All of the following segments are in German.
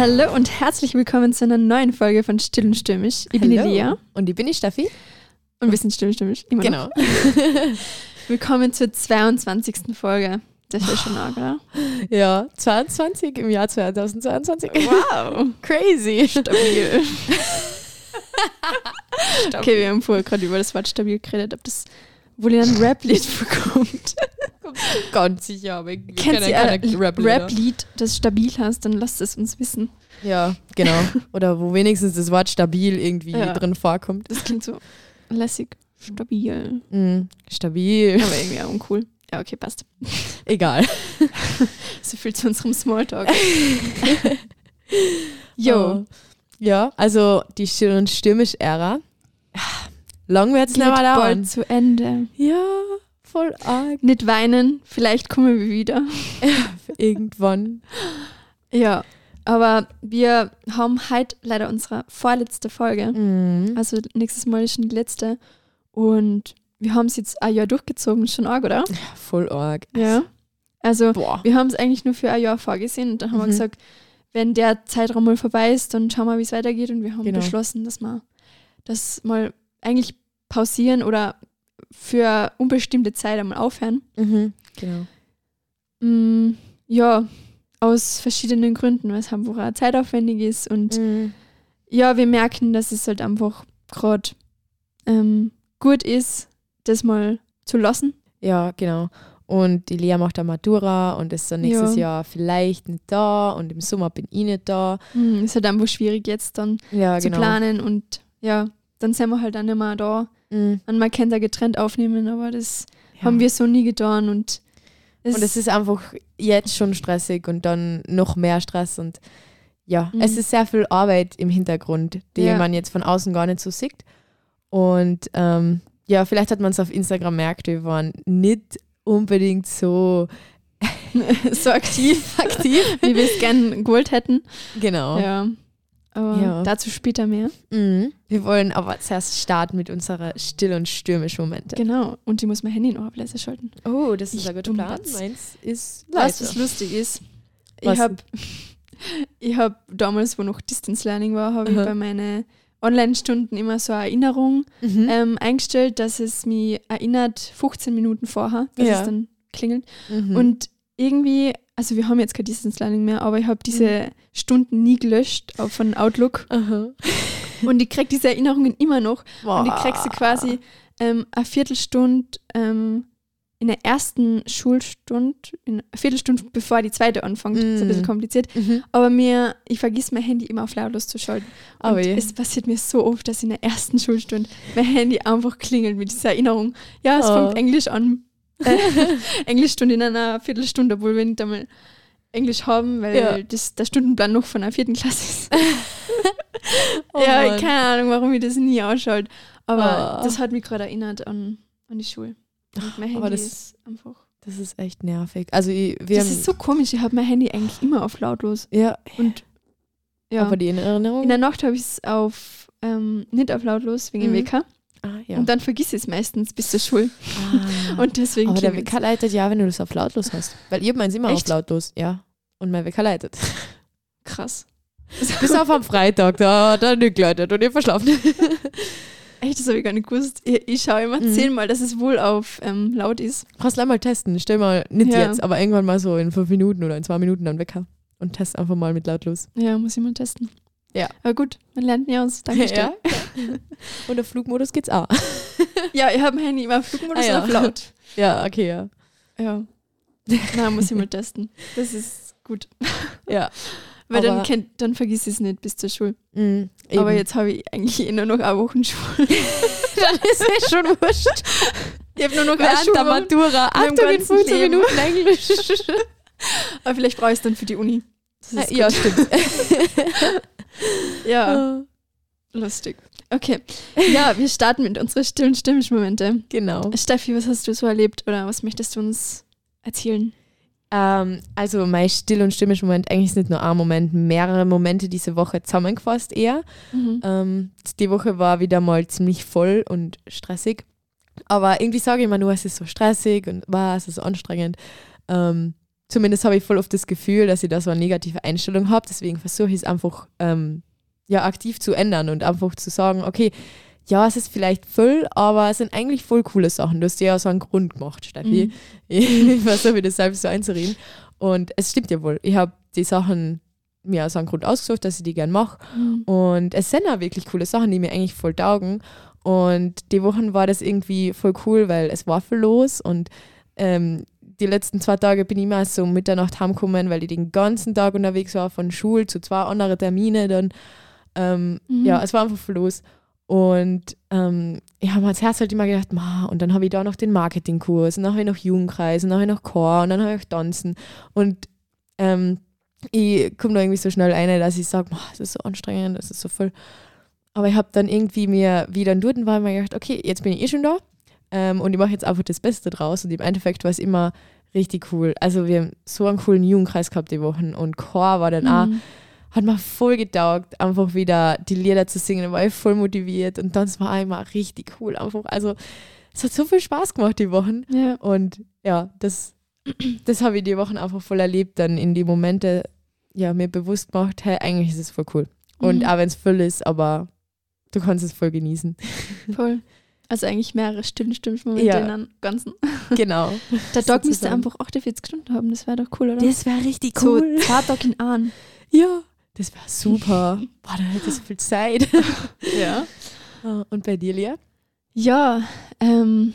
Hallo und herzlich willkommen zu einer neuen Folge von Still und Stürmisch. Ich bin die Hallo. Lea Und ich bin die Steffi. und wir sind Still und Stürmisch. Immer Genau. Noch. Willkommen zur 22. Folge. Das ist schon arg, oder? Ja, 22 im Jahr 2022. Wow. Crazy. Stabil. okay, wir haben vorher gerade über das Wort stabil geredet, ob das wohl in ein Rap-Lied vorkommt. Ganz sicher, aber ich Kennt ihr keine ein Rap-Lieder. Rap-Lied, das stabil heißt, dann lasst es uns wissen. Ja, genau. Oder wo wenigstens das Wort stabil irgendwie Ja. drin vorkommt. Das klingt so lässig. Stabil. Mhm. Stabil. Aber irgendwie auch uncool. Ja, okay, passt. Egal. So viel zu unserem Smalltalk. Jo. Oh. Ja, also die Stürmisch-Ära. Lang wird es nicht mehr dauern. bald zu Ende. Ja, voll arg. Nicht weinen, vielleicht kommen wir wieder. Irgendwann. Ja, aber wir haben heute leider unsere vorletzte Folge. Mhm. Also nächstes Mal ist schon die letzte. Und wir haben es jetzt ein Jahr durchgezogen, schon arg, oder? Voll arg. Ja. Also Boah. wir haben es eigentlich nur für ein Jahr vorgesehen und dann haben wir Mhm. gesagt, wenn der Zeitraum mal vorbei ist, dann schauen wir, wie es weitergeht. Und wir haben Genau. beschlossen, dass wir das mal eigentlich pausieren oder für unbestimmte Zeit einmal aufhören. Mhm. Genau. Mm, ja, aus verschiedenen Gründen, weil es einfach auch zeitaufwendig ist. Und Mhm. ja, wir merken, dass es halt einfach gerade ähm, gut ist, das mal zu lassen. Ja, genau. Und die Lea macht da Matura und ist dann nächstes Ja. Jahr vielleicht nicht da und im Sommer bin ich nicht da. Mm, ist halt einfach schwierig jetzt dann Ja, zu genau. planen und ja, dann sind wir halt dann immer da. Mhm. Und man kann da getrennt aufnehmen, aber das Ja. haben wir so nie getan und es, Und es ist einfach jetzt schon stressig und dann noch mehr Stress und ja, Mhm. es ist sehr viel Arbeit im Hintergrund, die Ja. man jetzt von außen gar nicht so sieht. Und ähm, ja, vielleicht hat man es auf Instagram merkt, wir waren nicht unbedingt so so aktiv, aktiv, wie wir es gern gewollt hätten. genau. Ja. Aber Ja. dazu später mehr. Mhm. Wir wollen aber zuerst starten mit unserer still und stürmischen Momente. Genau. Und die muss mein Handy noch auf leise schalten. Oh, das ist Ich ein guter Plan. Dummbatz. Meins ist Was leise. das lustig ist, Was ich habe ich hab damals, wo noch Distance Learning war, habe ich bei meinen Online-Stunden immer so eine Erinnerung Mhm. ähm, eingestellt, dass es mich erinnert, 15 Minuten vorher, dass Ja. es dann klingelt. Mhm. Und irgendwie, also wir haben jetzt kein Distance Learning mehr, aber ich habe diese Stunden nie gelöscht von Outlook Aha. und ich kriege diese Erinnerungen immer noch Boah. und ich krieg sie quasi ähm, eine Viertelstunde ähm, in der ersten Schulstunde, in eine Viertelstunde bevor die zweite anfängt. Das ist ein bisschen Mm. kompliziert. Mhm. Aber mir, ich vergiss mein Handy immer auf lautlos zu schalten. Und Aber je. es passiert mir so oft, dass in der ersten Schulstunde mein Handy einfach klingelt mit dieser Erinnerung. Ja, es Oh. fängt Englisch an. Englischstunde in einer Viertelstunde, obwohl wir nicht einmal Englisch haben, weil Ja. das der Stundenplan noch von einer vierten Klasse ist. Oh ja, Mann. keine Ahnung, warum ich das nie ausschaut. Aber Oh. das hat mich gerade erinnert an, an die Schule. Und mein Handy das- ist einfach. Das ist echt nervig. Also ich, das ist so komisch, ich habe mein Handy eigentlich immer auf lautlos. ja, Und ja, aber die Erinnerung. in der Nacht habe ich es auf ähm, nicht auf lautlos wegen dem Mhm. Wecker. Ah, ja. Und dann vergiss ich es meistens bis zur Schule. ah. Und deswegen aber der. Wecker leitet ja, wenn du das auf lautlos hast. Weil ihr meins immer Echt? auf lautlos, ja. Und mein Wecker leitet. krass. Bis auf am Freitag, da hat er nicht geleitet und ihr verschlafen. Echt, das habe ich gar nicht gewusst. Ich, ich schaue immer Mhm. zehnmal, dass es wohl auf ähm, laut ist. Kannst du mal testen. Stell mal, nicht Ja. jetzt, aber irgendwann mal so in fünf Minuten oder in zwei Minuten dann Wecker. Und test einfach mal mit lautlos. Ja, muss ich mal testen. Ja. Aber gut, man lernt nie aus. Danke, Stell. Und der Flugmodus geht's auch. Ja, ich habe mein Handy immer auf Flugmodus Ah, ja. auf laut. Ja, okay, ja. Ja. Na, muss ich mal testen. Das ist gut. Ja. Weil dann, kennt, dann vergiss ich es nicht bis zur Schule. Mhm, Aber jetzt habe ich eigentlich eh nur noch eine Woche Schule. dann ist es schon wurscht. Ich habe nur noch eine Während der. Matura. Achtung, in ganzen 15 Leben. Minuten Englisch. Aber vielleicht brauche ich es dann für die Uni. Ist ja, stimmt. Ja, lustig. Okay. Ja, wir starten mit unseren stillen Stimmungsmomente. genau. Steffi, was hast du so erlebt oder was möchtest du uns erzählen? Ähm, also mein still und stimmisch Moment, eigentlich ist nicht nur ein Moment, mehrere Momente diese Woche zusammengefasst eher. Mhm. Ähm, die Woche war wieder mal ziemlich voll und stressig. Aber irgendwie sage ich immer nur, es ist so stressig und wow, es ist so anstrengend. Ähm, zumindest habe ich voll oft das Gefühl, dass ich da so eine negative Einstellung habe. Deswegen versuche ich es einfach ähm, ja, aktiv zu ändern und einfach zu sagen, okay, ja, es ist vielleicht voll, aber es sind eigentlich voll coole Sachen. Du hast dir ja so einen Grund gemacht, Steffi. Mhm. Ich versuche mir das selbst so einzureden. Und es stimmt ja wohl. Ich habe die Sachen mir aus einem Grund ausgesucht, dass ich die gern mache. Mhm. Und es sind auch wirklich coole Sachen, die mir eigentlich voll taugen. Und die Wochen war das irgendwie voll cool, weil es war viel los und ähm, die letzten zwei Tage bin ich immer so um Mitternacht heimgekommen, weil ich den ganzen Tag unterwegs war, von Schule zu zwei anderen Termine dann. Ähm, mhm. Ja, es war einfach viel los. Und ähm, ich habe mir als Herz halt immer gedacht, ma, und dann habe ich da noch den Marketingkurs, und dann habe ich noch Jugendkreis, und dann habe ich noch Chor, und dann habe ich Tanzen. Und ähm, ich komme da irgendwie so schnell rein, dass ich sage, das ist so anstrengend, das ist so voll. Aber ich habe dann irgendwie mir wieder dort war mir gedacht, okay, jetzt bin ich eh schon da ähm, und ich mache jetzt einfach das Beste draus. Und im Endeffekt war es immer richtig cool. Also wir haben so einen coolen Jugendkreis gehabt die Wochen und Chor war dann mhm. auch, hat mir voll getaugt, einfach wieder die Lieder zu singen, da war ich voll motiviert und dann war einmal richtig cool. Einfach, also es hat so viel Spaß gemacht die Wochen. Ja. Und ja, das das habe ich die Wochen einfach voll erlebt, dann in die Momente ja, mir bewusst gemacht, hey, eigentlich ist es voll cool. Und mhm. auch wenn es voll ist, aber du kannst es voll genießen. Voll. Also eigentlich mehrere stillen Stimmmomente ja. in einem Ganzen. Genau. Der Dog müsste einfach 48 Stunden haben, das wäre doch cool, oder? Das wäre richtig cool. So zwei Dog in an. Ja, das wäre super. Boah, da hätte so viel Zeit. ja. Ah, und bei dir, Lia? Ja, ähm,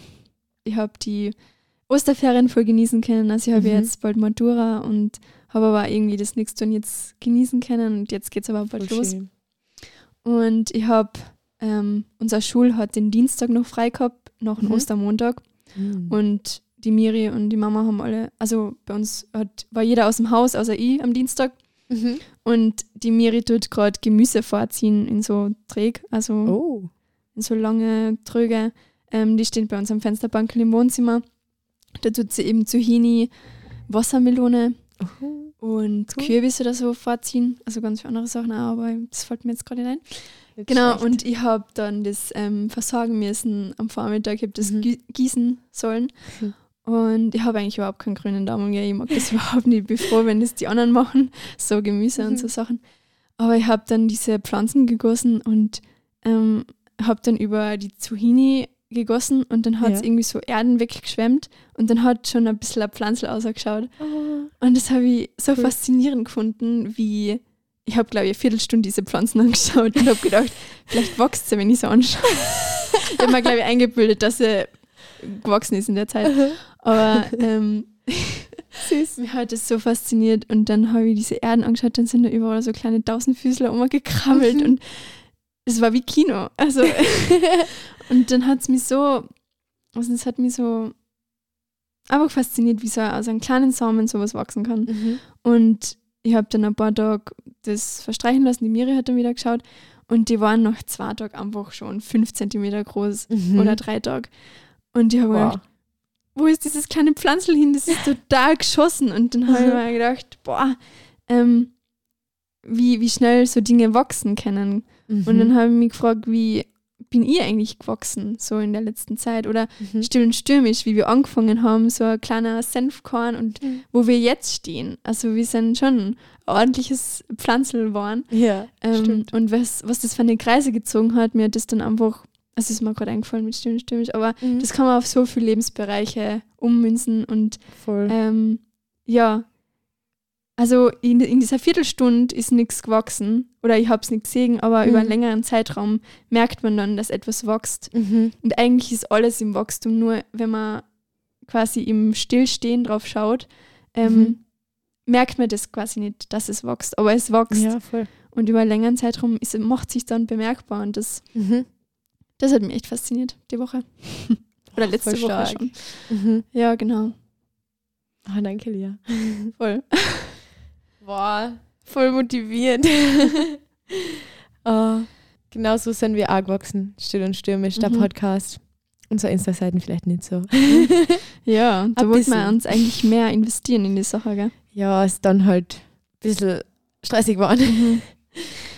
ich habe die Osterferien voll genießen können. Also ich habe mhm. jetzt bald Matura und habe aber irgendwie das nächste jetzt genießen können und jetzt geht es aber bald voll los. Schön. Und ich habe, ähm, unser Schul hat den Dienstag noch frei gehabt, nach dem mhm. Ostermontag. Mhm. Und die Miri und die Mama haben alle, also bei uns hat, war jeder aus dem Haus, außer ich am Dienstag. Mhm. Und die Miri tut gerade Gemüse vorziehen in so Träg, also oh. in so lange Tröge. Ähm, die stehen bei uns am Fensterbank im Wohnzimmer. Da tut sie eben Zucchini, Wassermelone uh, und cool. Kürbis oder so vorziehen. Also ganz viele andere Sachen auch, aber das fällt mir jetzt gerade nicht ein. Nicht genau, schlecht. und ich habe dann das ähm, versorgen müssen am Vormittag. Ich habe das mhm. gießen sollen. Mhm. Und ich habe eigentlich überhaupt keinen grünen Daumen. Ja, ich mag das überhaupt nicht. Ich bin froh, wenn das die anderen machen, so Gemüse mhm. und so Sachen. Aber ich habe dann diese Pflanzen gegossen und ähm, habe dann über die Zucchini gegossen und dann hat es ja. irgendwie so Erden weggeschwemmt und dann hat schon ein bisschen ein Pflanzel ausgeschaut. Oh. Und das habe ich so cool. faszinierend gefunden, wie ich habe, glaube ich, eine Viertelstunde diese Pflanzen angeschaut und habe gedacht, vielleicht wächst sie, wenn ich sie anschaue. ich habe mir, glaube ich, eingebildet, dass sie gewachsen ist in der Zeit. Aber ähm, Süß. Mir hat es so fasziniert und dann habe ich diese Erden angeschaut, dann sind da überall so kleine Tausendfüßler umgekrabbelt mhm. und es war wie Kino. Also und dann hat es mich so, also es hat mich so einfach fasziniert, wie so aus einem kleinen Samen sowas wachsen kann. Mhm. Und ich habe dann ein paar Tage das verstreichen lassen. Die Miri hat dann wieder geschaut und die waren nach zwei Tagen einfach schon fünf Zentimeter groß mhm. oder drei Tage. Und ich habe wow. gedacht, wo ist dieses kleine Pflanzel hin? Das ist total geschossen. Und dann habe ich mir gedacht, boah, ähm, wie, wie schnell so Dinge wachsen können. Mhm. Und dann habe ich mich gefragt, wie bin ich eigentlich gewachsen, so in der letzten Zeit? Oder mhm. still und stürmisch, wie wir angefangen haben, so ein kleiner Senfkorn und mhm. wo wir jetzt stehen. Also wir sind schon ein ordentliches Pflanzel waren. Ja, ähm, stimmt. Und was, was das für eine Kreise gezogen hat, mir hat das dann einfach, also ist mir gerade eingefallen mit still und stürmisch, aber mhm. das kann man auf so viele Lebensbereiche ummünzen und ähm, ja, also in, in dieser Viertelstunde ist nichts gewachsen oder ich habe es nicht gesehen, aber mhm. über einen längeren Zeitraum merkt man dann, dass etwas wächst. Mhm. Und eigentlich ist alles im Wachstum, nur wenn man quasi im Stillstehen drauf schaut, ähm, mhm. merkt man das quasi nicht, dass es wächst, aber es wächst. Ja. Und über einen längeren Zeitraum ist, macht sich dann bemerkbar und das, mhm. das hat mich echt fasziniert, die Woche. oder letzte Woche schon. Mhm. Ja, genau. Oh, danke, Lia. Voll. Boah, voll motiviert. oh, genau so sind wir auch gewachsen. Still und stürmisch, der mhm. Podcast. Unsere Insta-Seiten vielleicht nicht so. ja, da wollten wir uns eigentlich mehr investieren in die Sache, gell? Ja, ist dann halt ein bisschen stressig geworden. Mhm.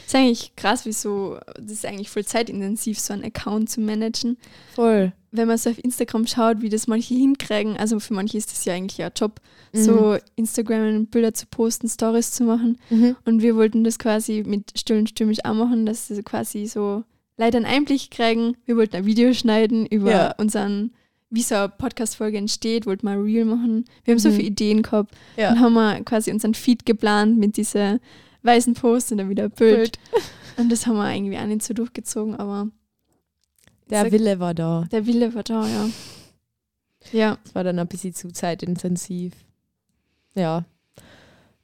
ist eigentlich krass, wieso das ist eigentlich voll zeitintensiv, so einen Account zu managen. Voll. Wenn man so auf Instagram schaut, wie das manche hinkriegen, also für manche ist das ja eigentlich ein Job, so Instagram Bilder zu posten, Stories zu machen. Mhm. Und wir wollten das quasi mit Still und Stürmisch auch machen, dass sie quasi so leider einen Einblick kriegen. Wir wollten ein Video schneiden über Ja. unseren, wie so eine Podcast-Folge entsteht, wollten mal Real machen. Wir haben so Mhm. viele Ideen gehabt. Ja. Dann haben wir quasi unseren Feed geplant mit dieser weißen Post und dann wieder ein Bild. Und das haben wir irgendwie auch nicht so durchgezogen, aber Der sag- Wille war da. der Wille war da, ja. Ja, Es war dann ein bisschen zu zeitintensiv. Ja.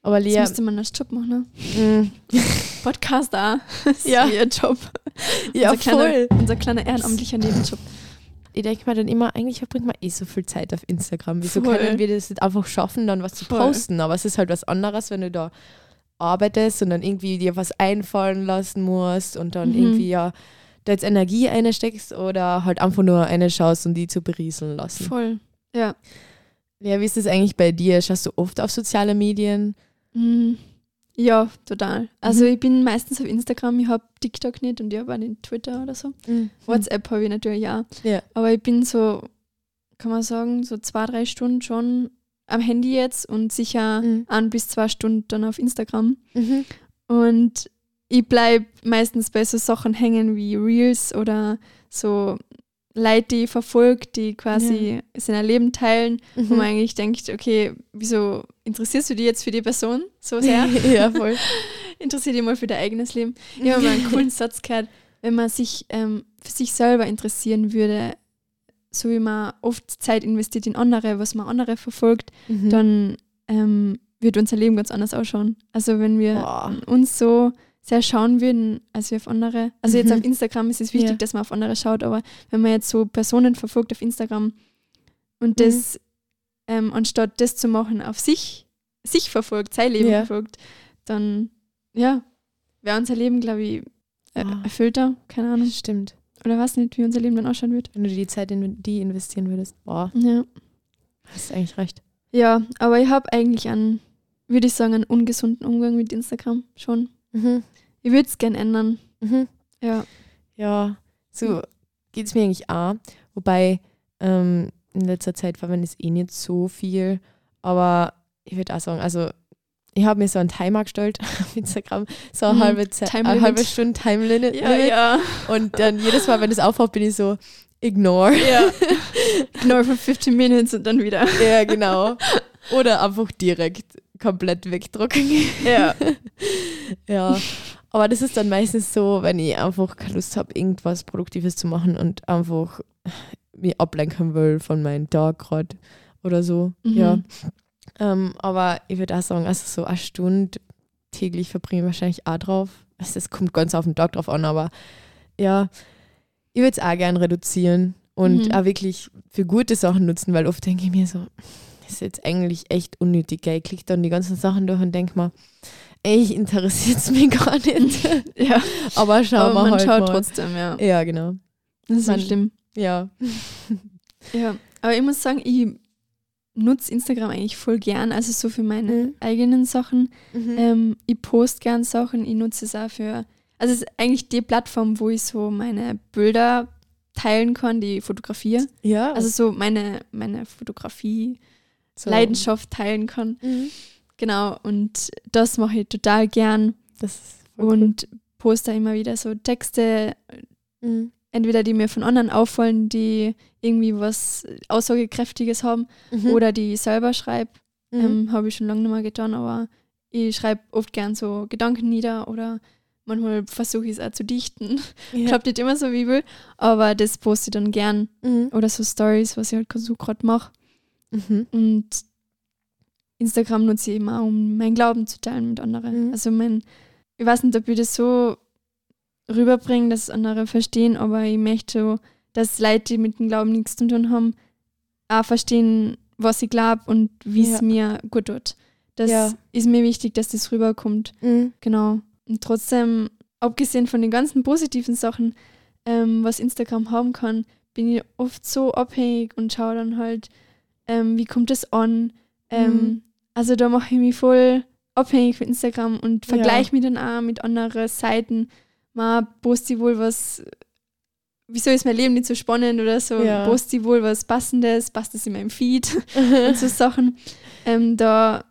Aber das Lea. müsste man als Job machen, ne? Mm, Podcast. Das ist Ja. ein Job. ja, unser voll. Kleiner, unser kleiner ehrenamtlicher Nebenjob. Ich denke mir dann immer, eigentlich verbringt man eh so viel Zeit auf Instagram. Wieso Voll. können wir das nicht einfach schaffen, dann was zu Voll. posten? Aber es ist halt was anderes, wenn du da arbeitest und dann irgendwie dir was einfallen lassen musst und dann Mhm. irgendwie ja da jetzt Energie einsteckst oder halt einfach nur eine schaust und die zu berieseln lassen. Voll. Ja. Ja, wie ist das eigentlich bei dir? Schaust du oft auf soziale Medien? Mm, Ja, total. Also Mhm. ich bin meistens auf Instagram, ich habe TikTok nicht und ich habe auch nicht Twitter oder so. WhatsApp habe ich natürlich auch. Ja. Aber ich bin so, kann man sagen, so zwei, drei Stunden schon am Handy jetzt und sicher Mhm. ein bis zwei Stunden dann auf Instagram. Mhm. Und ich bleibe meistens bei so Sachen hängen wie Reels oder so Leute, die ich verfolge, die quasi sein Leben teilen, wo Mhm. man eigentlich denkt, okay, wieso interessierst du dich jetzt für die Person so sehr? ja, voll. Interessier dich mal für dein eigenes Leben. Ich habe mal einen coolen Satz gehört, wenn man sich ähm, für sich selber interessieren würde, so wie man oft Zeit investiert in andere, was man andere verfolgt, Mhm. dann ähm, wird unser Leben ganz anders ausschauen. Also wenn wir Boah. uns so sehr schauen würden, als wir auf andere. Also jetzt Mhm. auf Instagram ist es wichtig, Ja. dass man auf andere schaut, aber wenn man jetzt so Personen verfolgt auf Instagram und Mhm. das, ähm, anstatt das zu machen, auf sich, sich verfolgt, sein Leben Ja. verfolgt, dann ja, wäre unser Leben, glaube ich, äh, Ah. erfüllter, keine Ahnung. Stimmt. Oder weiß nicht, wie unser Leben dann ausschauen wird. Wenn du die Zeit in die investieren würdest. Boah, Ja, hast du eigentlich recht. ja aber ich habe eigentlich einen, würde ich sagen, einen ungesunden Umgang mit Instagram schon. Mhm. Ich würde es gern ändern. Mhm. Ja. Ja, so geht es mir eigentlich auch. Wobei ähm, in letzter Zeit verwende ich es eh nicht so viel. Aber ich würde auch sagen, also ich habe mir so einen Timer gestellt auf Instagram, so eine Mhm. halbe, Zeit, eine halbe Stunde Time Limit. Ja, ja. Und dann jedes Mal, wenn es aufhört, bin ich so, ignore. Ja. Ignore for 15 Minutes und dann wieder. ja, genau. Oder einfach direkt komplett wegdrucken. Ja. Ja, aber das ist dann meistens so, wenn ich einfach keine Lust habe, irgendwas Produktives zu machen und einfach mich ablenken will von meinem Tag gerade oder so. Mhm. Ja. Ähm, aber ich würde auch sagen, also so eine Stunde täglich verbringe ich wahrscheinlich auch drauf. Also es kommt ganz auf den Tag drauf an, aber ja, ich würde es auch gern reduzieren und Mhm. auch wirklich für gute Sachen nutzen, weil oft denke ich mir so, das ist jetzt eigentlich echt unnötig. Gell? Ich klicke dann die ganzen Sachen durch und denke mir, ich interessiert es mich gar nicht. ja. aber schauen Aber wir man halt schaut mal. trotzdem, ja. Ja, genau. Das ist Man- so schlimm. Ja. Ja. Aber ich muss sagen, ich nutze Instagram eigentlich voll gern, also so für meine Mhm. eigenen Sachen. Mhm. Ähm, ich poste gern Sachen, ich nutze es auch für, also es ist eigentlich die Plattform, wo ich so meine Bilder teilen kann, die ich fotografiere. ja, Also so meine, meine Fotografie, so. Leidenschaft teilen kann. Mhm. Genau, und das mache ich total gern voll cool. und poste immer wieder so Texte, Mhm. entweder die mir von anderen auffallen, die irgendwie was Aussagekräftiges haben Mhm. oder die ich selber schreibe. Mhm. Ähm, Habe ich schon lange nicht mehr getan, aber ich schreibe oft gern so Gedanken nieder oder manchmal versuche ich es auch zu dichten. ja. Klappt nicht immer so wie ich will, aber das poste ich dann gern. Mhm. Oder so Stories, was ich halt so gerade mache. Mhm. Und Instagram nutze ich immer, um meinen Glauben zu teilen mit anderen. Mhm. Also mein, ich weiß nicht, ob ich das so rüberbringe, dass andere verstehen, aber ich möchte so, dass Leute, die mit dem Glauben nichts zu tun haben, auch verstehen, was ich glaube und wie es Ja. mir gut tut. Das Ja. ist mir wichtig, dass das rüberkommt. Mhm. Genau. Und trotzdem, abgesehen von den ganzen positiven Sachen, ähm, was Instagram haben kann, bin ich oft so abhängig und schaue dann halt, ähm, wie kommt es an. Ähm, Mhm. Also da mache ich mich voll abhängig von Instagram und Ja. vergleiche mich dann auch mit anderen Seiten. Man poste wohl was wieso ist mein Leben nicht so spannend oder so, Ja. poste ich wohl was Passendes, passt das in meinem Feed und so Sachen. Ähm, da,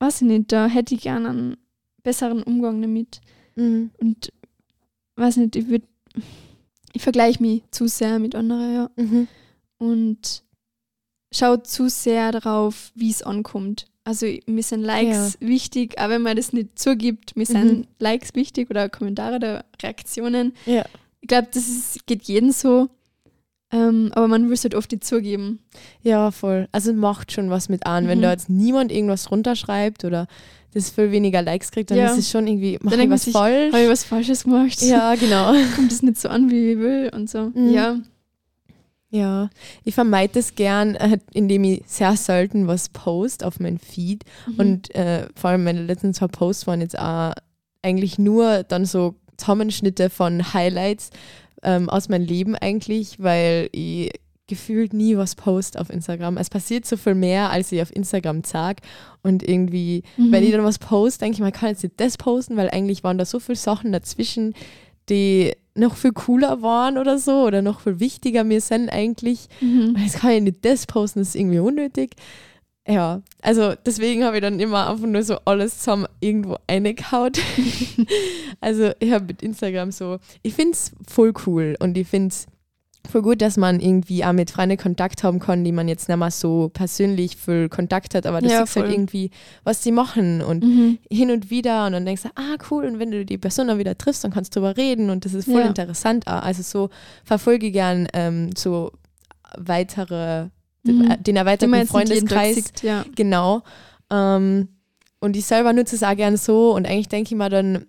weiß ich nicht, da hätte ich gerne einen besseren Umgang damit. Mhm. Und weiß nicht, ich würde, ich vergleiche mich zu sehr mit anderen, ja. Mhm. Und schaue zu sehr darauf, wie es ankommt. Also mir sind Likes wichtig, aber wenn man das nicht zugibt, mir sind Mhm. Likes wichtig oder Kommentare oder Reaktionen. Ja. Ich glaube, das ist, geht jedem so. Ähm, aber man will es halt oft nicht zugeben. Ja, voll. Also macht schon was mit an. Wenn Mhm. da jetzt niemand irgendwas runterschreibt oder das viel weniger Likes kriegt, dann Ja. ist es schon irgendwie, mach Dann ich was falsch. Habe ich was Falsches gemacht? Ja, genau. Kommt es nicht so an, wie ich will und so. Mhm. Ja. Ja, ich vermeide das gern, äh, indem ich sehr selten was post auf mein Feed. Mhm. Und äh, vor allem meine letzten zwei Posts waren jetzt auch eigentlich nur dann so Zusammenschnitte von Highlights ähm, aus meinem Leben eigentlich, weil ich gefühlt nie was post auf Instagram. Es passiert so viel mehr, als ich auf Instagram sage. Und irgendwie, Mhm. wenn ich dann was poste, denke ich, man kann jetzt nicht das posten, weil eigentlich waren da so viele Sachen dazwischen, die noch viel cooler waren oder so oder noch viel wichtiger mir sind eigentlich. Mhm. Jetzt kann ich nicht das posten, das ist irgendwie unnötig. Ja, also deswegen habe ich dann immer einfach nur so alles zusammen irgendwo eingehaut. also ich habe mit Instagram so, ich finde es voll cool und ich finde es voll gut, dass man irgendwie auch mit Freunden Kontakt haben kann, die man jetzt nicht mehr so persönlich viel Kontakt hat, aber das Ja, ist halt irgendwie, was die machen und Mhm. hin und wieder und dann denkst du, ah cool, und wenn du die Person dann wieder triffst, dann kannst du drüber reden und das ist voll Ja. interessant. auch. Also so verfolge ich gern ähm, so weitere, Mhm. den Die man erweiterten Freundeskreis. sieht, ja. Genau. Ähm, und ich selber nutze es auch gern so und eigentlich denke ich mir dann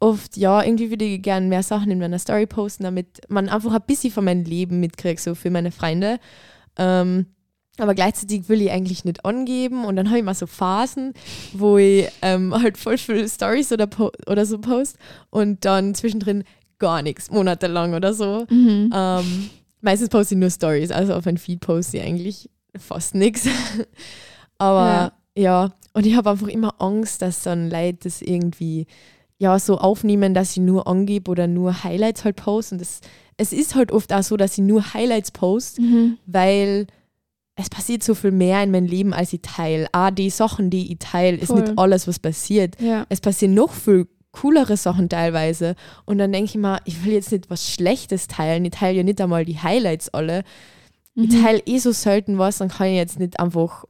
oft, ja, irgendwie würde ich gern mehr Sachen in meiner Story posten, damit man einfach ein bisschen von meinem Leben mitkriegt, so für meine Freunde. Ähm, aber gleichzeitig will ich eigentlich nicht angeben und dann habe ich mal so Phasen, wo ich ähm, halt voll viele Stories oder, oder so post und dann zwischendrin gar nichts, monatelang oder so. Mhm. Ähm, meistens poste ich nur Stories, also auf mein Feed poste ich eigentlich fast nichts. Aber ja. und ich habe einfach immer Angst, dass dann Leute das irgendwie ja so aufnehmen, dass ich nur angebe oder nur Highlights halt poste. Und das, es ist halt oft auch so, dass ich nur Highlights poste, Mhm. weil es passiert so viel mehr in meinem Leben, als ich teile. Ah, die Sachen, die ich teile, ist nicht alles, was passiert Ja. es passieren noch viel coolere Sachen teilweise. Und dann denke ich mir, ich will jetzt nicht was Schlechtes teilen. Ich teile ja nicht einmal die Highlights alle. Ich Mhm. teile eh so selten was, dann kann ich jetzt nicht einfach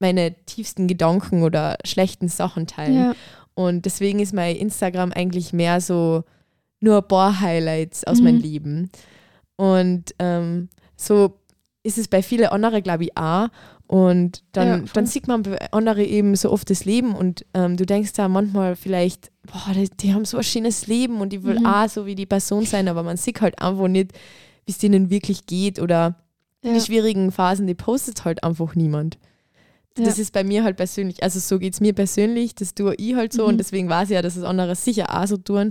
meine tiefsten Gedanken oder schlechten Sachen teilen. Ja. Und deswegen ist mein Instagram eigentlich mehr so nur ein paar Highlights aus Mhm. meinem Leben. Und ähm, so ist es bei vielen anderen, glaube ich, auch. Und dann, Ja, dann sieht man bei anderen eben so oft das Leben und ähm, du denkst da manchmal vielleicht, boah, die, die haben so ein schönes Leben und die will Mhm. auch so wie die Person sein, aber man sieht halt einfach nicht, wie es denen wirklich geht oder in Ja. die schwierigen Phasen, die postet halt einfach niemand. Das Ja. ist bei mir halt persönlich, also so geht es mir persönlich, das tue ich halt so Mhm. und deswegen weiß ich ja, dass es andere sicher auch so tun.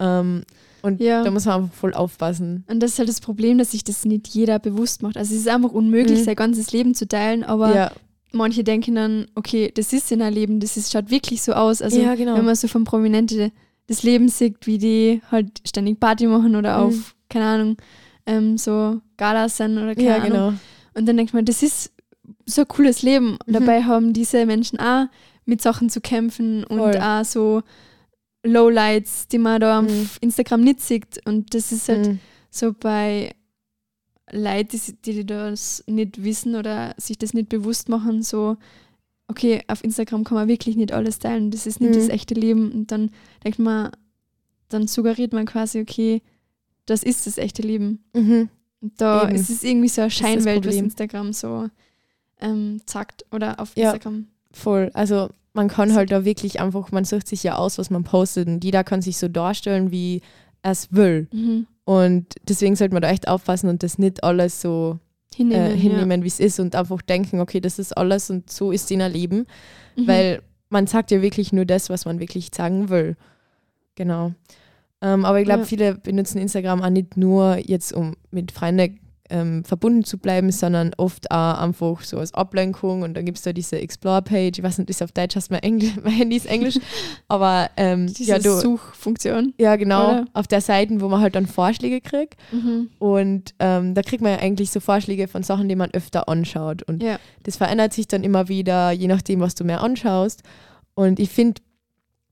Ähm, und Ja. da muss man einfach voll aufpassen. Und das ist halt das Problem, dass sich das nicht jeder bewusst macht. Also es ist einfach unmöglich, Mhm. sein ganzes Leben zu teilen, aber ja, manche denken dann, okay, das ist in ein Leben, das ist, schaut wirklich so aus. Also ja, genau. wenn man so von Prominente das Leben sieht, wie die halt ständig Party machen oder Mhm. auf, keine Ahnung, ähm, so Galas sind oder keine ja, Ahnung. genau. Und dann denkt man, das ist so ein cooles Leben. Und Mhm. dabei haben diese Menschen auch mit Sachen zu kämpfen und Voll. auch so Lowlights, die man da Mhm. auf Instagram nicht sieht. Und das ist halt Mhm. so bei Leuten, die, die das nicht wissen oder sich das nicht bewusst machen, so, okay, auf Instagram kann man wirklich nicht alles teilen, das ist nicht Mhm. das echte Leben. Und dann denkt man, dann suggeriert man quasi, okay, das ist das echte Leben. Mhm. Und da Eben. ist es irgendwie so eine Scheinwelt, was. Instagram so ähm, sagt oder auf Ja. Instagram. Voll. Also man kann halt da wirklich einfach, man sucht sich ja aus, was man postet und jeder kann sich so darstellen, wie er es will. Mhm. Und deswegen sollte man da echt aufpassen und das nicht alles so Hinnehmen. äh, hinnehmen, wie es ist und einfach denken, okay, das ist alles und so ist in Leben. Ja. Mhm. Weil man sagt ja wirklich nur das, was man wirklich sagen will. Genau. Ähm, aber ich glaube, Ja. viele benutzen Instagram auch nicht nur jetzt, um mit Freunden ähm, verbunden zu bleiben, sondern oft auch einfach so als Ablenkung und dann gibt es da diese Explore-Page, ich weiß nicht, ist auf Deutsch hast mein, Englisch, mein Handy ist Englisch, aber ähm, Diese ja, du, Suchfunktion. ja genau, oder? auf der Seite, wo man halt dann Vorschläge kriegt Mhm. und ähm, da kriegt man ja eigentlich so Vorschläge von Sachen, die man öfter anschaut und Ja. das verändert sich dann immer wieder, je nachdem, was du mehr anschaust und ich finde,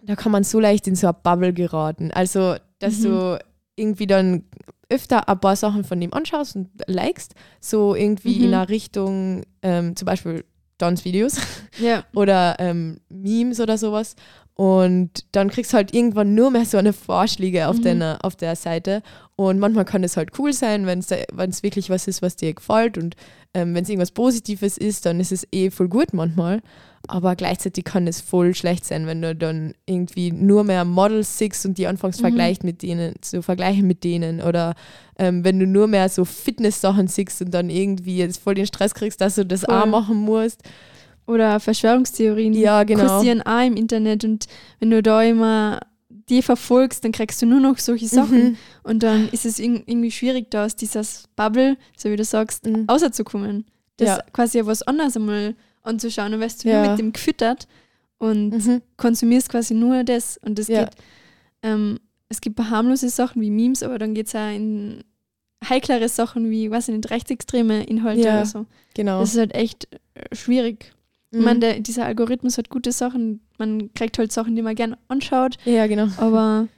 da kann man so leicht in so eine Bubble geraten, also dass Mhm. du irgendwie dann öfter ein paar Sachen von dem anschaust und likest, so irgendwie Mhm. in einer Richtung, ähm, zum Beispiel Dance-Videos Ja. oder ähm, Memes oder sowas. Und dann kriegst du halt irgendwann nur mehr so eine Vorschläge auf, Mhm. deiner, auf der Seite. Und manchmal kann es halt cool sein, wenn es wirklich was ist, was dir gefällt. Und ähm, wenn es irgendwas Positives ist, dann ist es eh voll gut manchmal. Aber gleichzeitig kann es voll schlecht sein, wenn du dann irgendwie nur mehr Models siehst und die anfängst Mhm. vergleicht mit denen, zu vergleichen mit denen. Oder ähm, wenn du nur mehr so Fitness-Sachen siehst und dann irgendwie jetzt voll den Stress kriegst, dass du das Voll. auch machen musst. Oder Verschwörungstheorien Ja, genau. kursieren auch im Internet und wenn du da immer die verfolgst, dann kriegst du nur noch solche Sachen Mhm. und dann ist es irg- irgendwie schwierig, da aus dieser Bubble, so wie du sagst, Mhm. rauszukommen. Das Ja. quasi ja was anderes einmal anzuschauen. Dann wirst du Ja. nur mit dem gefüttert und Mhm. konsumierst quasi nur das. Und es Ja. geht, ähm, es gibt harmlose Sachen wie Memes, aber dann geht es auch in heiklere Sachen wie, ich nicht, rechtsextreme Inhalte Ja. oder so. Genau. Das ist halt echt schwierig. Mhm. Ich meine, der, dieser Algorithmus hat gute Sachen. Man kriegt halt Sachen, die man gerne anschaut, ja, genau. aber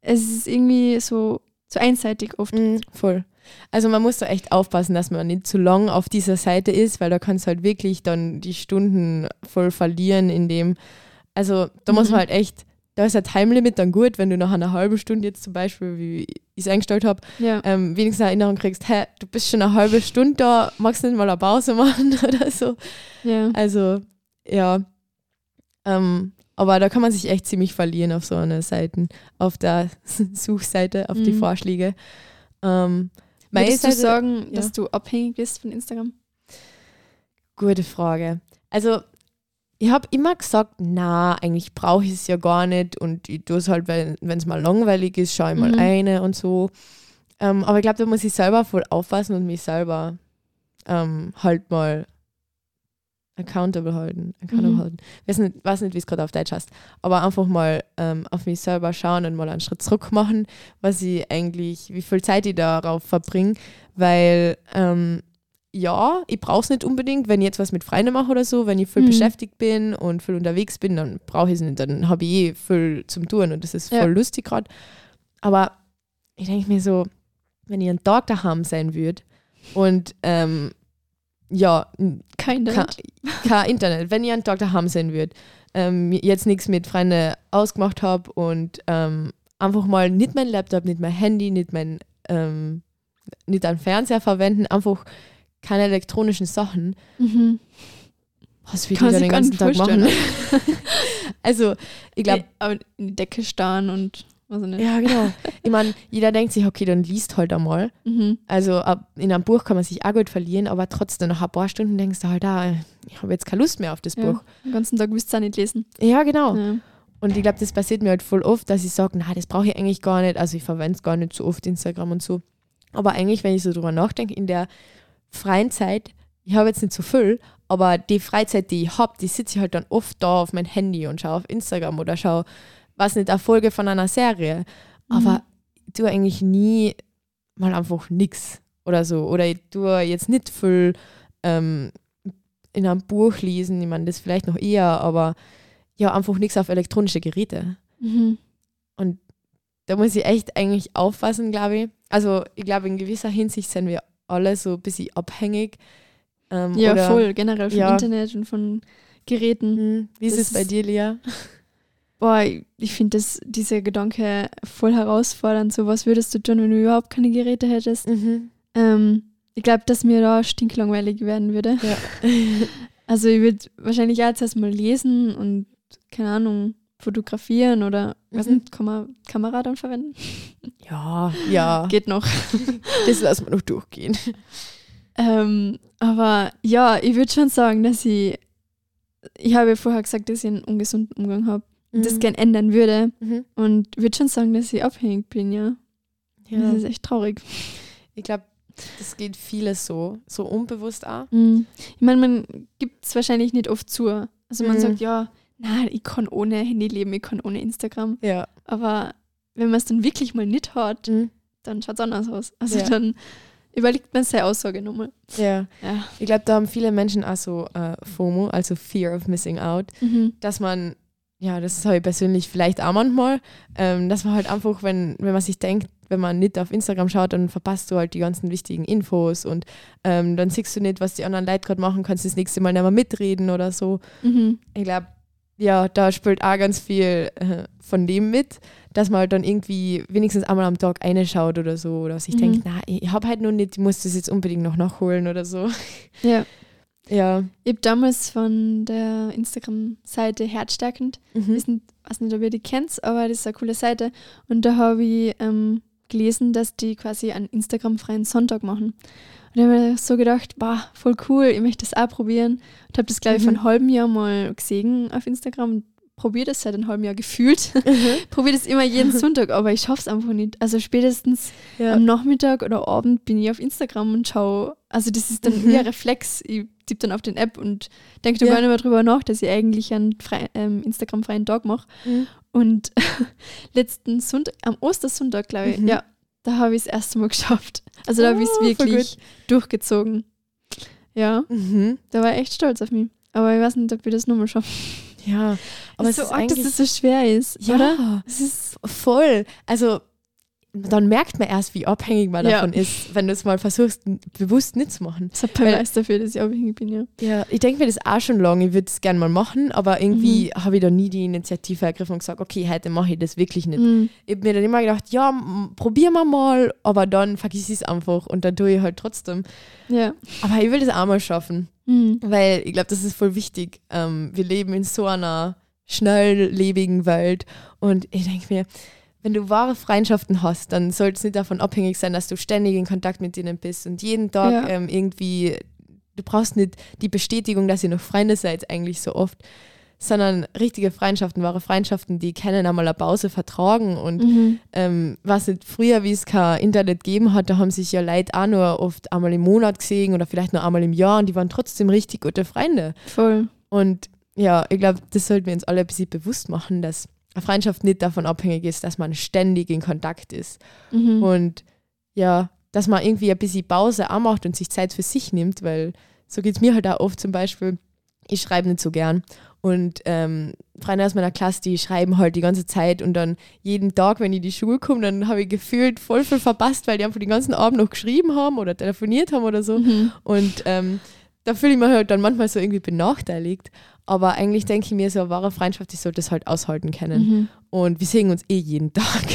es ist irgendwie so, so einseitig oft. Mhm, voll. Also man muss da echt aufpassen, dass man nicht zu lang auf dieser Seite ist, weil da kannst du halt wirklich dann die Stunden voll verlieren in dem. Also da muss Mhm. man halt echt, da ist ein Timelimit dann gut, wenn du nach einer halben Stunde jetzt zum Beispiel, wie ich es eingestellt habe, Ja. ähm, wenigstens eine Erinnerung kriegst, hä, du bist schon eine halbe Stunde da, magst nicht mal eine Pause machen oder so. ja. Also, ja. Ähm, aber da kann man sich echt ziemlich verlieren auf so einer Seite, auf der Suchseite, auf die Mhm. Vorschläge. Ähm, Würdest du sagen, ja. dass du abhängig bist von Instagram? Gute Frage. Also, ich habe immer gesagt, na, eigentlich brauche ich es ja gar nicht und ich tue es halt, wenn es mal langweilig ist, schaue ich mal Mhm. eine und so. Ähm, aber ich glaube, da muss ich selber voll aufpassen und mich selber ähm, halt mal accountable halten. Accountable Mhm. halten. Weiß nicht, weiß nicht wie es gerade auf Deutsch heißt. Aber einfach mal ähm, auf mich selber schauen und mal einen Schritt zurück machen, was ich eigentlich, wie viel Zeit ich darauf verbringe. Weil ähm, ja, ich brauche es nicht unbedingt, wenn ich jetzt was mit Freunden mache oder so, wenn ich viel Mhm. beschäftigt bin und viel unterwegs bin, dann brauche ich es nicht, dann habe ich eh viel zum Tun und das ist voll Ja. lustig gerade. Aber ich denke mir so, wenn ich einen Tag daheim sein würde und ähm, ja, Kein kein, kein Internet, wenn ich einen Tag daheim sein würde, ähm, jetzt nichts mit Freunden ausgemacht habe und ähm, einfach mal nicht mein Laptop, nicht mein Handy, nicht mein ähm, nicht einen Fernseher verwenden, einfach keine elektronischen Sachen. Mhm. Was will ich Kann sich den ganzen Tag machen? vorstellen. also, ich glaube, in die Decke starren und was nicht. ja, genau. Ich meine, jeder denkt sich, okay, dann liest halt einmal. Mhm. Also in einem Buch kann man sich auch gut verlieren, aber trotzdem nach ein paar Stunden denkst du halt, ah, ich habe jetzt keine Lust mehr auf das Ja. Buch. Den ganzen Tag willst du auch nicht lesen. Ja, genau. Ja. Und ich glaube, das passiert mir halt voll oft, dass ich sage, na, das brauche ich eigentlich gar nicht. Also ich verwende es gar nicht so oft, Instagram und so. Aber eigentlich, wenn ich so drüber nachdenke, in der freien Zeit, ich habe jetzt nicht so viel, aber die Freizeit, die ich habe, die sitze ich halt dann oft da auf mein Handy und schaue auf Instagram oder schaue, was nicht, eine Folge von einer Serie. Aber ich tue eigentlich nie mal einfach nichts oder so. Oder ich tue jetzt nicht viel ähm, in einem Buch lesen, ich meine, das vielleicht noch eher, aber ja, einfach nichts auf elektronische Geräte. Mhm. Da muss ich echt eigentlich aufpassen, glaube ich. Also ich glaube, in gewisser Hinsicht sind wir alle so ein bisschen abhängig. Ähm, Ja, oder, voll, generell vom ja. Internet und von Geräten. Hm, wie ist es bei dir, Lia? Boah, ich, ich finde dieser Gedanke voll herausfordernd. So, was würdest du tun, wenn du überhaupt keine Geräte hättest? Mhm. Ähm, ich glaube, dass mir da stinklangweilig werden würde. Ja. Also ich würde wahrscheinlich auch zuerst mal lesen und, keine Ahnung, fotografieren oder, Mhm. nicht, kann man Kamera dann verwenden? ja, ja. Geht noch. Das lassen wir noch durchgehen. Ähm, aber ja, ich würde schon sagen, dass ich, ich habe ja vorher gesagt, dass ich einen ungesunden Umgang habe, das Mhm. gern ändern würde Mhm. und würde schon sagen, dass ich abhängig bin, ja. Ja. Das ist echt traurig. Ich glaube, Das geht vieles so, so unbewusst auch. Mhm. Ich meine, man gibt es wahrscheinlich nicht oft zu. Also man Mhm. sagt, ja, na, ich kann ohne Handy leben, ich kann ohne Instagram. Ja. Aber wenn man es dann wirklich mal nicht hat, Mhm. dann schaut es anders aus. Also Ja. dann überlegt man seine Aussage nochmal. Ja. Ja. Ich glaube, da haben viele Menschen auch so äh, FOMO, also Fear of Missing Out, Mhm. dass man, ja, das habe ich persönlich vielleicht auch manchmal, ähm, dass man halt einfach, wenn, wenn man sich denkt, wenn man nicht auf Instagram schaut, dann verpasst du halt die ganzen wichtigen Infos und ähm, dann siehst du nicht, was die anderen Leute gerade machen, kannst das nächste Mal nicht mehr mitreden oder so. Mhm. Ich glaube, ja, da spielt auch ganz viel äh, von dem mit, dass man halt dann irgendwie wenigstens einmal am Tag reinschaut oder so oder sich Mhm. denkt, na, ich habe halt noch nicht, ich muss das jetzt unbedingt noch nachholen oder so. Ja. Ja. Ich habe damals von der Instagram-Seite Herzstärkend, Mhm. ich weiß nicht, ob ihr die kennt, aber das ist eine coole Seite. Und da habe ich ähm, gelesen, dass die quasi einen Instagram-freien Sonntag machen. Und ich habe mir so gedacht, boah, voll cool, ich möchte das auch probieren. Und habe das, glaube ich, vor Mhm. einem halben Jahr mal gesehen auf Instagram. Probiere das seit einem halben Jahr gefühlt. Probiere das immer jeden Sonntag, aber ich schaffe es einfach nicht. Also spätestens Ja. am Nachmittag oder Abend bin ich auf Instagram und schaue. Also das ist dann Mhm. ein Reflex. Ich tippe dann auf den App und denke Ja. gar nicht mehr drüber nach, dass ich eigentlich einen ähm, Instagram-freien Tag mache. Mhm. Und letzten Sonntag, am Ostersonntag, glaube ich, Mhm. ja, da habe ich es erst Mal geschafft. Also da habe ich es voll wirklich durchgezogen. Ja, Mhm. da war ich echt stolz auf mich. Aber ich weiß nicht, ob wir das nochmal schaffen. Ja, aber es es so ist arg, dass es so schwer ist, ja, oder? es ist voll. Also dann merkt man erst, wie abhängig man Ja. davon ist, wenn du es mal versuchst, bewusst nicht zu machen. Das hat Beweis dafür, dass ich abhängig bin, ja. Ja, ich denke mir das auch schon lange, ich würde es gerne mal machen, aber irgendwie Mhm. habe ich da nie die Initiative ergriffen und gesagt, okay, heute mache ich das wirklich nicht. Mhm. Ich habe mir dann immer gedacht, ja, probieren wir mal, aber dann vergiss ich es einfach und dann tue ich halt trotzdem. Ja. Aber ich will das auch mal schaffen. Mhm. Weil ich glaube, das ist voll wichtig. Ähm, wir leben in so einer schnelllebigen Welt und ich denke mir, wenn du wahre Freundschaften hast, dann sollte es nicht davon abhängig sein, dass du ständig in Kontakt mit denen bist und jeden Tag Ja. ähm, irgendwie, du brauchst nicht die Bestätigung, dass ihr noch Freunde seid, eigentlich so oft, sondern richtige Freundschaften, wahre Freundschaften, die können einmal eine Pause vertragen und Mhm. ähm, was nicht früher, wie es kein Internet gegeben hat, da haben sich ja Leute auch nur oft einmal im Monat gesehen oder vielleicht nur einmal im Jahr und die waren trotzdem richtig gute Freunde. Voll. Und ja, ich glaube, das sollten wir uns alle ein bisschen bewusst machen, dass eine Freundschaft nicht davon abhängig ist, dass man ständig in Kontakt ist. Mhm. Und ja, dass man irgendwie ein bisschen Pause auch macht und sich Zeit für sich nimmt, weil so geht es mir halt auch oft zum Beispiel, ich schreibe nicht so gern. Und ähm, Freunde aus meiner Klasse, die schreiben halt die ganze Zeit und dann jeden Tag, wenn ich in die Schule komme, dann habe ich gefühlt voll viel verpasst, weil die einfach den ganzen Abend noch geschrieben haben oder telefoniert haben oder so. Mhm. Und ähm, da fühle ich mich halt dann manchmal so irgendwie benachteiligt. Aber eigentlich denke ich mir, so eine wahre Freundschaft, ich sollte das halt aushalten können. Mhm. Und wir sehen uns eh jeden Tag.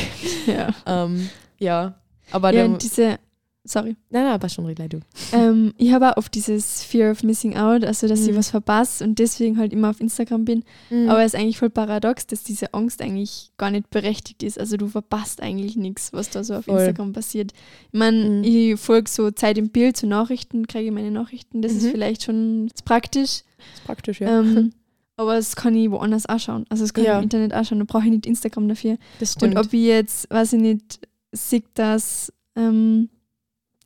Ja. ähm, ja, aber ja, diese, sorry. nein, nein, passt schon, red du. Ähm, ich habe auch oft dieses Fear of Missing Out, also dass ich Mhm. was verpasse und deswegen halt immer auf Instagram bin. Aber es ist eigentlich voll paradox, dass diese Angst eigentlich gar nicht berechtigt ist. Also du verpasst eigentlich nichts, was da so auf Voll. Instagram passiert. Ich meine, Mhm. ich folge so Zeit im Bild zu Nachrichten, kriege meine Nachrichten, das ist Mhm. vielleicht schon praktisch. ist praktisch, ja. Ähm, aber das kann ich woanders auch schauen. Also das kann Ja. ich im Internet auch schauen, da brauche ich nicht Instagram dafür. das stimmt. Und ob ich jetzt, weiß ich nicht, sehe, dass ähm,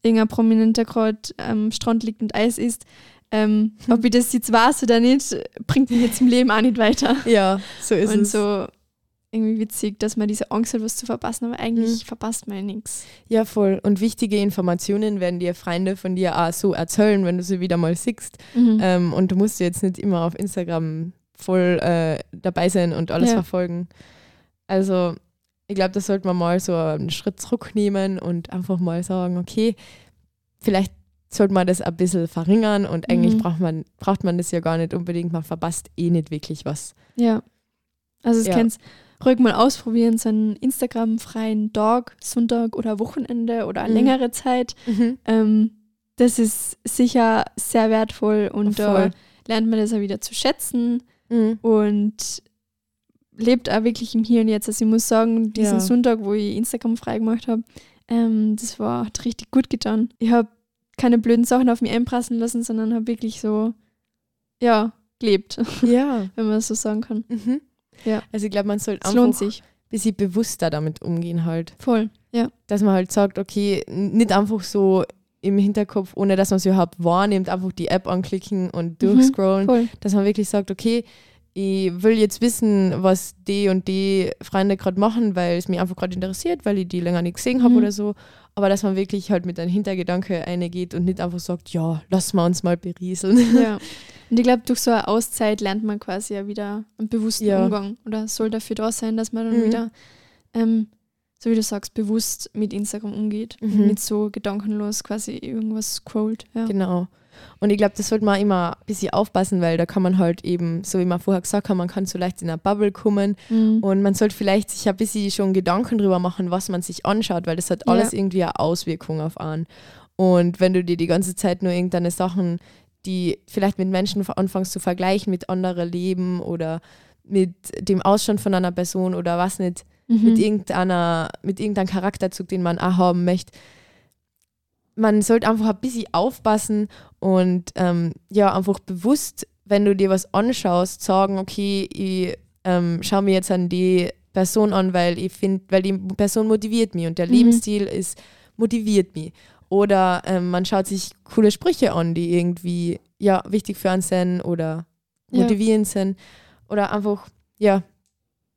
irgendein Prominenter gerade am Strand liegt und Eis isst, ähm, Hm. ob ich das jetzt weiß oder nicht, bringt mich jetzt im Leben auch nicht weiter. ja, so ist und es. so irgendwie witzig, dass man diese Angst hat, was zu verpassen, aber eigentlich Mhm. verpasst man ja nichts. Ja, voll. Und wichtige Informationen werden dir Freunde von dir auch so erzählen, wenn du sie wieder mal siehst. Mhm. Ähm, und du musst jetzt nicht immer auf Instagram voll äh, dabei sein und alles Ja. verfolgen. Also, ich glaube, da sollte man mal so einen Schritt zurücknehmen und einfach mal sagen, okay, vielleicht sollte man das ein bisschen verringern und eigentlich Mhm. braucht, man, braucht man das ja gar nicht unbedingt, man verpasst eh nicht wirklich was. Ja. Also es Ja. kannst ruhig mal ausprobieren, so einen Instagram-freien Tag, Sonntag oder Wochenende oder eine Mhm. längere Zeit. Ähm, das ist sicher sehr wertvoll und da lernt man das auch wieder zu schätzen Mhm. und lebt auch wirklich im Hier und Jetzt. Also ich muss sagen, diesen Ja. Sonntag, wo ich Instagram frei gemacht habe, ähm, das war, hat richtig gut getan. Ich habe keine blöden Sachen auf mich einprassen lassen, sondern habe wirklich so, ja, gelebt, Ja. wenn man das so sagen kann. Mhm. Ja. Also ich glaube, man sollte einfach lohnt sich. ein bisschen bewusster damit umgehen halt. Voll. Ja. Dass man halt sagt, okay, nicht einfach so im Hinterkopf, ohne dass man es überhaupt wahrnimmt, einfach die App anklicken und durchscrollen, Voll. dass man wirklich sagt, okay, ich will jetzt wissen, was die und die Freunde gerade machen, weil es mich einfach gerade interessiert, weil ich die länger nicht gesehen habe Mhm. oder so. Aber dass man wirklich halt mit einem Hintergedanke eingeht und nicht einfach sagt, ja, lass mal uns mal berieseln. Ja. Und ich glaube, durch so eine Auszeit lernt man quasi ja wieder einen bewussten Ja. Umgang oder soll dafür da sein, dass man dann Mhm. wieder, ähm, so wie du sagst, bewusst mit Instagram umgeht und Mhm. nicht so gedankenlos quasi irgendwas scrollt. Ja. Genau. Und ich glaube, das sollte man immer ein bisschen aufpassen, weil da kann man halt eben, so wie man vorher gesagt hat, man kann so leicht in eine Bubble kommen Mhm. und man sollte vielleicht sich ein bisschen schon Gedanken drüber machen, was man sich anschaut, weil das hat Ja. alles irgendwie eine Auswirkung auf einen. Und wenn du dir die ganze Zeit nur irgendeine Sachen, die vielleicht mit Menschen anfängst zu vergleichen, mit anderen Leben oder mit dem Ausstand von einer Person oder was nicht, Mhm. mit irgendeiner, mit irgendeinem Charakterzug, den man auch haben möchte. Man sollte einfach ein bisschen aufpassen und ähm, ja, einfach bewusst, wenn du dir was anschaust, sagen, okay, ich ähm, schaue mir jetzt an die Person an, weil ich finde, weil die Person motiviert mich und der Mhm. Lebensstil ist, motiviert mich. Oder ähm, man schaut sich coole Sprüche an, die irgendwie ja, wichtig für einen sind oder Ja. motivierend sind. Oder einfach, ja,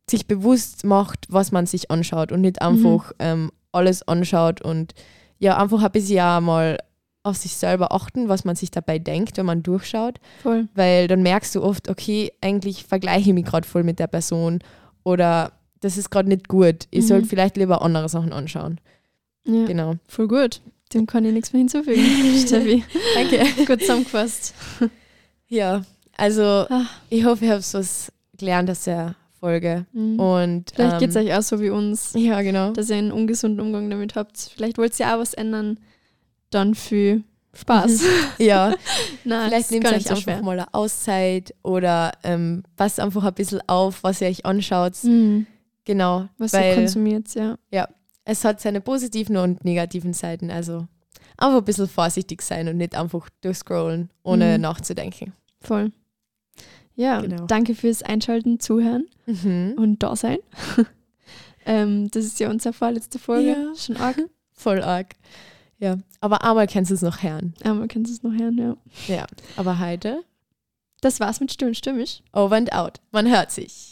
sich bewusst macht, was man sich anschaut und nicht einfach ähm, alles anschaut und ja, einfach ein bisschen auch mal auf sich selber achten, was man sich dabei denkt, wenn man durchschaut, Voll. weil dann merkst du oft, okay, eigentlich vergleiche ich mich gerade voll mit der Person oder das ist gerade nicht gut. Ich Mhm. sollte vielleicht lieber andere Sachen anschauen. Ja. Genau. Voll gut. Dem kann ich nichts mehr hinzufügen. Steffi. Danke. Gut zusammengefasst. Ja, also Ah. ich hoffe, ihr habt was gelernt aus der Folge. Mhm. Und Vielleicht ähm, geht es euch auch so wie uns, Ja, genau. dass ihr einen ungesunden Umgang damit habt. Vielleicht wollt ihr auch was ändern. Dann viel Spaß. Ja, Nein, vielleicht nehmt ihr euch so einfach schwer. mal eine Auszeit oder ähm, passt einfach ein bisschen auf, was ihr euch anschaut. Mhm. Genau, Was ihr weil konsumiert, ja. es hat seine positiven und negativen Seiten. Also einfach ein bisschen vorsichtig sein und nicht einfach durchscrollen, ohne Mhm. nachzudenken. Voll. Ja, Genau. danke fürs Einschalten, Zuhören Mhm. und Dasein. ähm, das ist ja unsere vorletzte Folge. Ja. Schon arg. Voll arg. Ja, aber einmal kannst du es noch hören. Aber man kann es noch hören, ja. Ja, aber heute Das war's mit Still und Stimmig. over and out. Man hört sich.